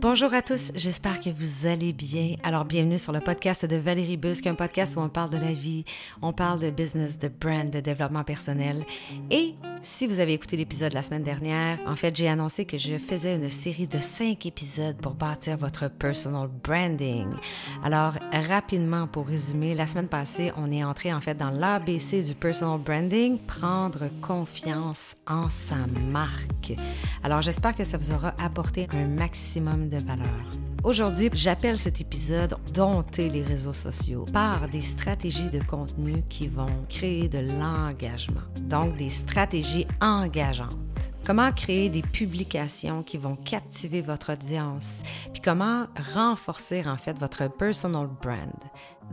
Bonjour à tous, j'espère que vous allez bien. Alors bienvenue sur le podcast de Valérie Busque, un podcast où on parle de la vie, on parle de business, de brand, de développement personnel. Et si vous avez écouté l'épisode la semaine dernière, en fait j'ai annoncé que je faisais une série de cinq épisodes pour bâtir votre personal branding. Alors rapidement pour résumer, la semaine passée on est entré en fait dans l'ABC du personal branding, prendre confiance en sa marque. Alors j'espère que ça vous aura apporté un maximum de valeur. Aujourd'hui, j'appelle cet épisode Dompter les réseaux sociaux par des stratégies de contenu qui vont créer de l'engagement. Donc, des stratégies engageantes. Comment créer des publications qui vont captiver votre audience, puis comment renforcer en fait votre personal brand?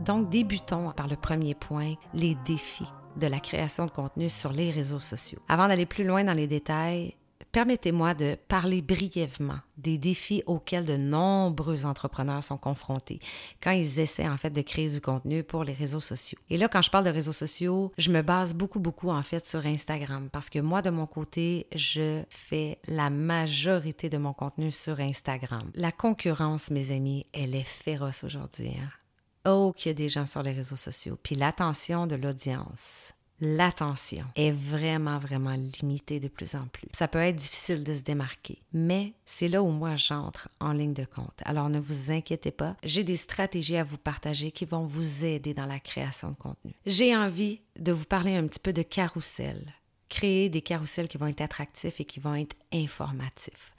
Donc, débutons par le premier point, les défis de la création de contenu sur les réseaux sociaux. Avant d'aller plus loin dans les détails, permettez-moi de parler brièvement des défis auxquels de nombreux entrepreneurs sont confrontés quand ils essaient en fait de créer du contenu pour les réseaux sociaux. Et là, quand je parle de réseaux sociaux, je me base beaucoup, beaucoup en fait sur Instagram parce que moi, de mon côté, je fais la majorité de mon contenu sur Instagram. La concurrence, mes amis, elle est féroce aujourd'hui. Hein? Oh, qu'il y a des gens sur les réseaux sociaux. Puis l'attention de l'audience l'attention est vraiment, vraiment limitée de plus en plus. Ça peut être difficile de se démarquer, mais c'est là où moi j'entre en ligne de compte. Alors ne vous inquiétez pas, j'ai des stratégies à vous partager qui vont vous aider dans la création de contenu. J'ai envie de vous parler un petit peu de carrousel. Créer des carousels qui vont être attractifs et qui vont être informatifs.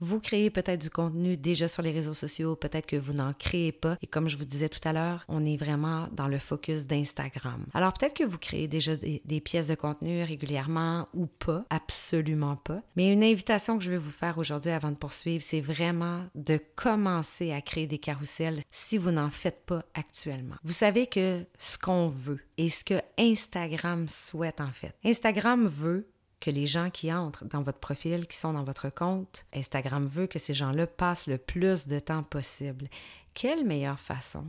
Vous créez peut-être du contenu déjà sur les réseaux sociaux, peut-être que vous n'en créez pas. Et comme je vous disais tout à l'heure, on est vraiment dans le focus d'Instagram. Alors peut-être que vous créez déjà des, pièces de contenu régulièrement ou pas, absolument pas. Mais une invitation que je vais vous faire aujourd'hui avant de poursuivre, c'est vraiment de commencer à créer des carousels si vous n'en faites pas actuellement. Vous savez que ce qu'on veut et ce que Instagram souhaite en fait. Instagram veut que les gens qui entrent dans votre profil, qui sont dans votre compte, Instagram veut que ces gens-là passent le plus de temps possible. Quelle meilleure façon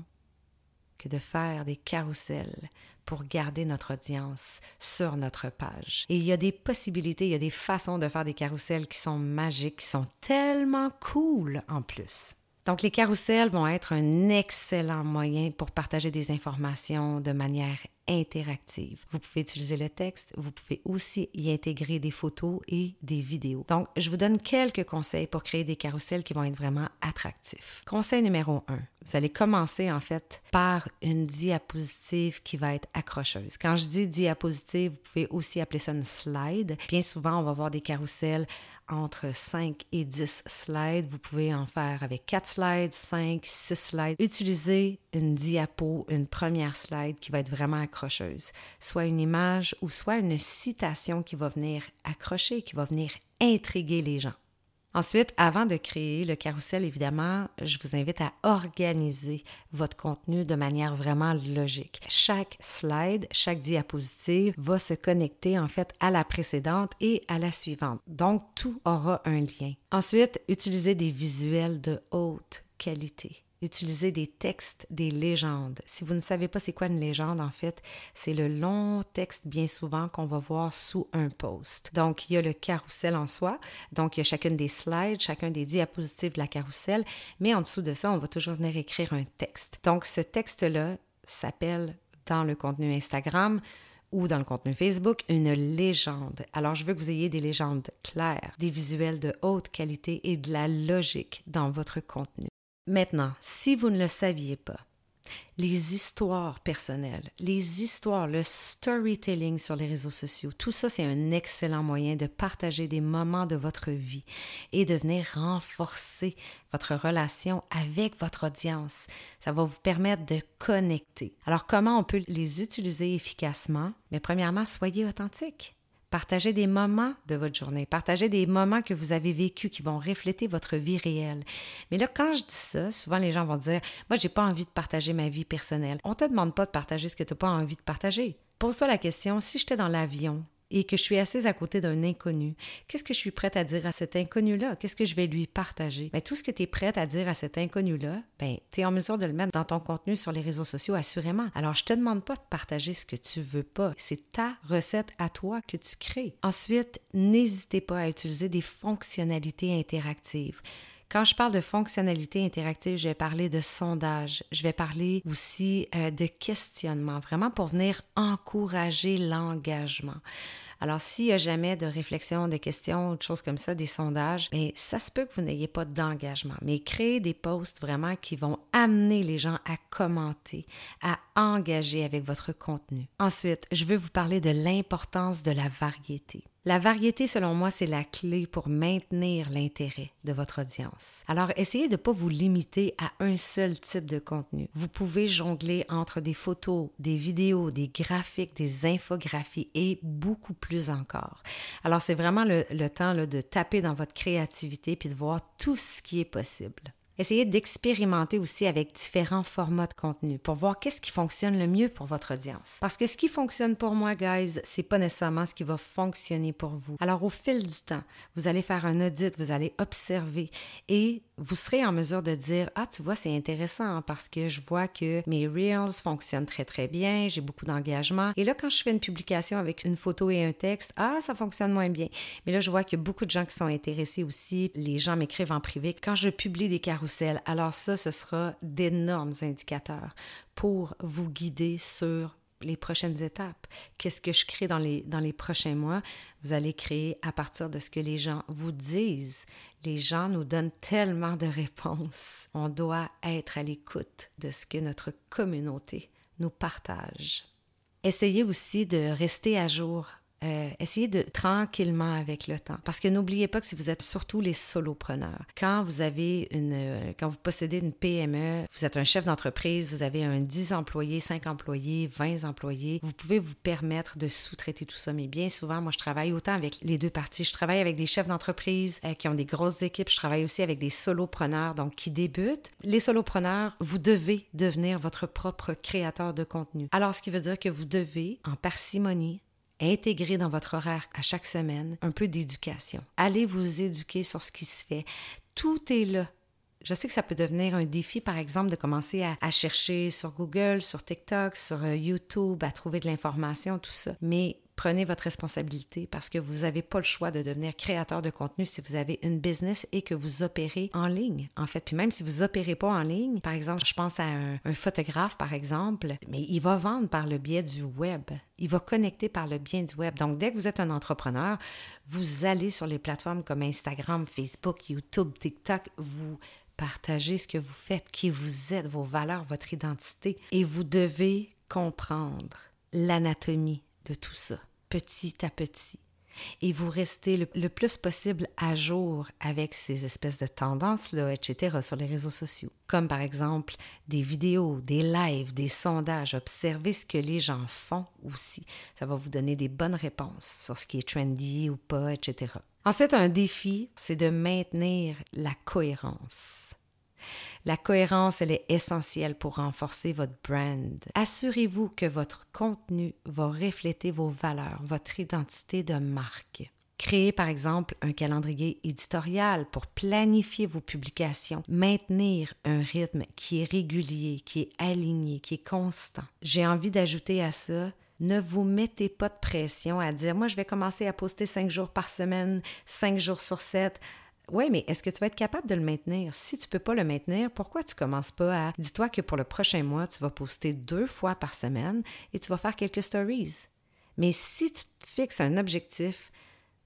que de faire des carousels pour garder notre audience sur notre page? Et il y a des possibilités, il y a des façons de faire des carousels qui sont magiques, qui sont tellement cool en plus. Donc, les carousels vont être un excellent moyen pour partager des informations de manière interactive. Vous pouvez utiliser le texte, vous pouvez aussi y intégrer des photos et des vidéos. Donc, je vous donne quelques conseils pour créer des carousels qui vont être vraiment attractifs. Conseil numéro 1. Vous allez commencer en fait par une diapositive qui va être accrocheuse. Quand je dis diapositive, vous pouvez aussi appeler ça une slide. Bien souvent, on va voir des carousels entre 5 et 10 slides. Vous pouvez en faire avec 4 slides, 5, 6 slides. Utilisez une diapo, une première slide qui va être vraiment accrocheuse, soit une image ou soit une citation qui va venir accrocher, qui va venir intriguer les gens. Ensuite, avant de créer le carrousel, évidemment, je vous invite à organiser votre contenu de manière vraiment logique. Chaque slide, chaque diapositive va se connecter en fait à la précédente et à la suivante. Donc, tout aura un lien. Ensuite, utilisez des visuels de haute qualité. Utilisez des textes, des légendes. Si vous ne savez pas c'est quoi une légende, en fait, c'est le long texte bien souvent qu'on va voir sous un post. Donc, il y a le carrousel en soi, donc il y a chacune des slides, chacun des diapositives de la carrousel, mais en dessous de ça, on va toujours venir écrire un texte. Donc, ce texte-là s'appelle dans le contenu Instagram ou dans le contenu Facebook, une légende. Alors, je veux que vous ayez des légendes claires, des visuels de haute qualité et de la logique dans votre contenu. Maintenant, si vous ne le saviez pas, les histoires personnelles, les histoires, le storytelling sur les réseaux sociaux, tout ça, c'est un excellent moyen de partager des moments de votre vie et de venir renforcer votre relation avec votre audience. Ça va vous permettre de connecter. Alors, comment on peut les utiliser efficacement? Mais premièrement, soyez authentique. Partagez des moments de votre journée, partagez des moments que vous avez vécus qui vont refléter votre vie réelle. Mais là, quand je dis ça, souvent les gens vont dire Moi, j'ai pas envie de partager ma vie personnelle. On te demande pas de partager ce que tu n'as pas envie de partager. Pose-toi la question si j'étais dans l'avion et que je suis assise à côté d'un inconnu, qu'est-ce que je suis prête à dire à cet inconnu-là? Qu'est-ce que je vais lui partager? Bien, tout ce que tu es prête à dire à cet inconnu-là, ben, tu es en mesure de le mettre dans ton contenu sur les réseaux sociaux, assurément. Alors, je te demande pas de partager ce que tu veux pas. C'est ta recette à toi que tu crées. Ensuite, n'hésitez pas à utiliser des fonctionnalités interactives Quand je parle de fonctionnalité interactive, je vais parler de sondage, je vais parler aussi euh, de questionnement, vraiment pour venir encourager l'engagement. Alors, s'il n'y a jamais de réflexion, de questions, de choses comme ça, des sondages, mais ça se peut que vous n'ayez pas d'engagement. Mais créez des posts vraiment qui vont amener les gens à commenter, à engager avec votre contenu. Ensuite, je veux vous parler de l'importance de la variété. La variété, selon moi, c'est la clé pour maintenir l'intérêt de votre audience. Alors, essayez de ne pas vous limiter à un seul type de contenu. Vous pouvez jongler entre des photos, des vidéos, des graphiques, des infographies et beaucoup plus encore. Alors, c'est vraiment le, temps de taper dans votre créativité puis de voir tout ce qui est possible. Essayez d'expérimenter aussi avec différents formats de contenu pour voir qu'est-ce qui fonctionne le mieux pour votre audience. Parce que ce qui fonctionne pour moi, guys, c'est pas nécessairement ce qui va fonctionner pour vous. Alors, au fil du temps, vous allez faire un audit, vous allez observer et vous serez en mesure de dire Ah, tu vois, c'est intéressant parce que je vois que mes Reels fonctionnent très, très bien, j'ai beaucoup d'engagement. Et là, quand je fais une publication avec une photo et un texte, ah, ça fonctionne moins bien. Mais là, je vois qu'il y a beaucoup de gens qui sont intéressés aussi. Les gens m'écrivent en privé. Quand je publie des carousels, alors ça, ce sera d'énormes indicateurs pour vous guider sur les prochaines étapes. Qu'est-ce que je crée dans les, dans les prochains mois? Vous allez créer à partir de ce que les gens vous disent. Les gens nous donnent tellement de réponses. On doit être à l'écoute de ce que notre communauté nous partage. Essayez aussi de rester à jour euh, essayez de tranquillement avec le temps. Parce que n'oubliez pas que si vous êtes surtout les solopreneurs, quand vous avez une, euh, quand vous possédez une PME, vous êtes un chef d'entreprise, vous avez un 10 employés, 5 employés, 20 employés, vous pouvez vous permettre de sous-traiter tout ça. Mais bien souvent, moi, je travaille autant avec les deux parties. Je travaille avec des chefs d'entreprise euh, qui ont des grosses équipes. Je travaille aussi avec des solopreneurs, donc qui débutent. Les solopreneurs, vous devez devenir votre propre créateur de contenu. Alors, ce qui veut dire que vous devez, en parcimonie, intégrer dans votre horaire à chaque semaine un peu d'éducation. Allez vous éduquer sur ce qui se fait. Tout est là. Je sais que ça peut devenir un défi, par exemple, de commencer à, chercher sur Google, sur TikTok, sur euh, YouTube, à trouver de l'information, tout ça. Mais prenez votre responsabilité parce que vous n'avez pas le choix de devenir créateur de contenu si vous avez une business et que vous opérez en ligne. En fait, puis même si vous opérez pas en ligne, par exemple, je pense à un, un photographe, par exemple, mais il va vendre par le biais du web. Il va connecter par le biais du web. Donc, dès que vous êtes un entrepreneur, vous allez sur les plateformes comme Instagram, Facebook, YouTube, TikTok, vous partagez ce que vous faites, qui vous êtes, vos valeurs, votre identité, et vous devez comprendre l'anatomie de tout ça, petit à petit. Et vous restez le, plus possible à jour avec ces espèces de tendances-là, etc., sur les réseaux sociaux. Comme par exemple des vidéos, des lives, des sondages. Observez ce que les gens font aussi. Ça va vous donner des bonnes réponses sur ce qui est trendy ou pas, etc. Ensuite, un défi, c'est de maintenir la cohérence. La cohérence, elle est essentielle pour renforcer votre brand. Assurez-vous que votre contenu va refléter vos valeurs, votre identité de marque. Créez par exemple un calendrier éditorial pour planifier vos publications, maintenir un rythme qui est régulier, qui est aligné, qui est constant. J'ai envie d'ajouter à ça ne vous mettez pas de pression à dire moi je vais commencer à poster cinq jours par semaine, cinq jours sur sept. Oui, mais est-ce que tu vas être capable de le maintenir? Si tu ne peux pas le maintenir, pourquoi tu ne commences pas à... Dis-toi que pour le prochain mois, tu vas poster deux fois par semaine et tu vas faire quelques stories. Mais si tu fixes un objectif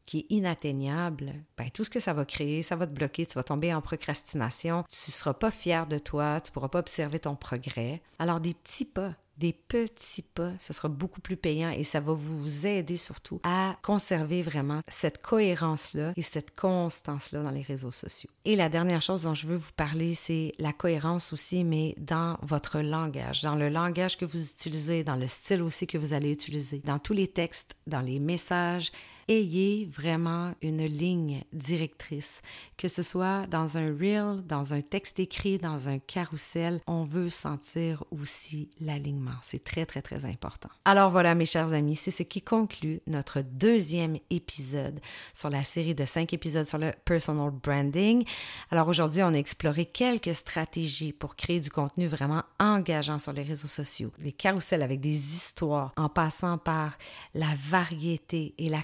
qui est inatteignable, ben, tout ce que ça va créer, ça va te bloquer, tu vas tomber en procrastination, tu ne seras pas fier de toi, tu ne pourras pas observer ton progrès. Alors des petits pas, des petits pas, ce sera beaucoup plus payant et ça va vous aider surtout à conserver vraiment cette cohérence-là et cette constance-là dans les réseaux sociaux. Et la dernière chose dont je veux vous parler, c'est la cohérence aussi, mais dans votre langage, dans le langage que vous utilisez, dans le style aussi que vous allez utiliser, dans tous les textes, dans les messages, ayez vraiment une ligne directrice, que ce soit dans un reel, dans un texte écrit, dans un carrousel, on veut sentir aussi l'alignement. C'est très, très, très important. Alors voilà, mes chers amis, c'est ce qui conclut notre deuxième épisode sur la série de cinq épisodes sur le personal branding. Alors aujourd'hui, on a exploré quelques stratégies pour créer du contenu vraiment engageant sur les réseaux sociaux, des carousels avec des histoires, en passant par la variété et la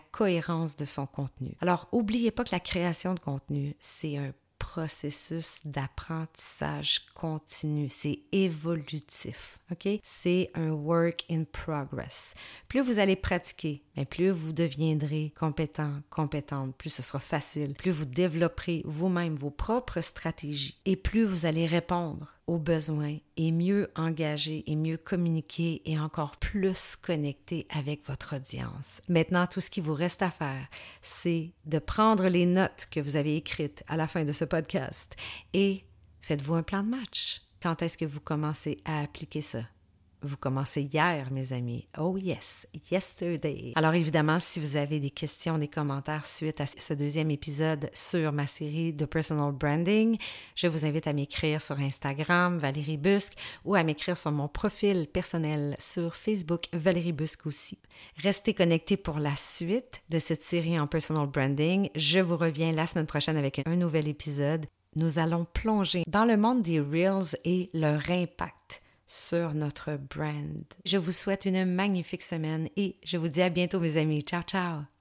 de son contenu. Alors, oubliez pas que la création de contenu, c'est un processus d'apprentissage continu, c'est évolutif, OK? C'est un work in progress. Plus vous allez pratiquer, mais plus vous deviendrez compétent, compétente, plus ce sera facile, plus vous développerez vous-même vos propres stratégies et plus vous allez répondre aux besoins et mieux engager et mieux communiquer et encore plus connecter avec votre audience. Maintenant, tout ce qui vous reste à faire, c'est de prendre les notes que vous avez écrites à la fin de ce podcast et faites-vous un plan de match. Quand est-ce que vous commencez à appliquer ça? Vous commencez hier, mes amis. Oh yes, yesterday. Alors évidemment, si vous avez des questions, des commentaires suite à ce deuxième épisode sur ma série de personal branding, je vous invite à m'écrire sur Instagram, Valérie Busque, ou à m'écrire sur mon profil personnel sur Facebook, Valérie Busque aussi. Restez connectés pour la suite de cette série en personal branding. Je vous reviens la semaine prochaine avec un nouvel épisode. Nous allons plonger dans le monde des Reels et leur impact sur notre brand. Je vous souhaite une magnifique semaine et je vous dis à bientôt mes amis. Ciao, ciao!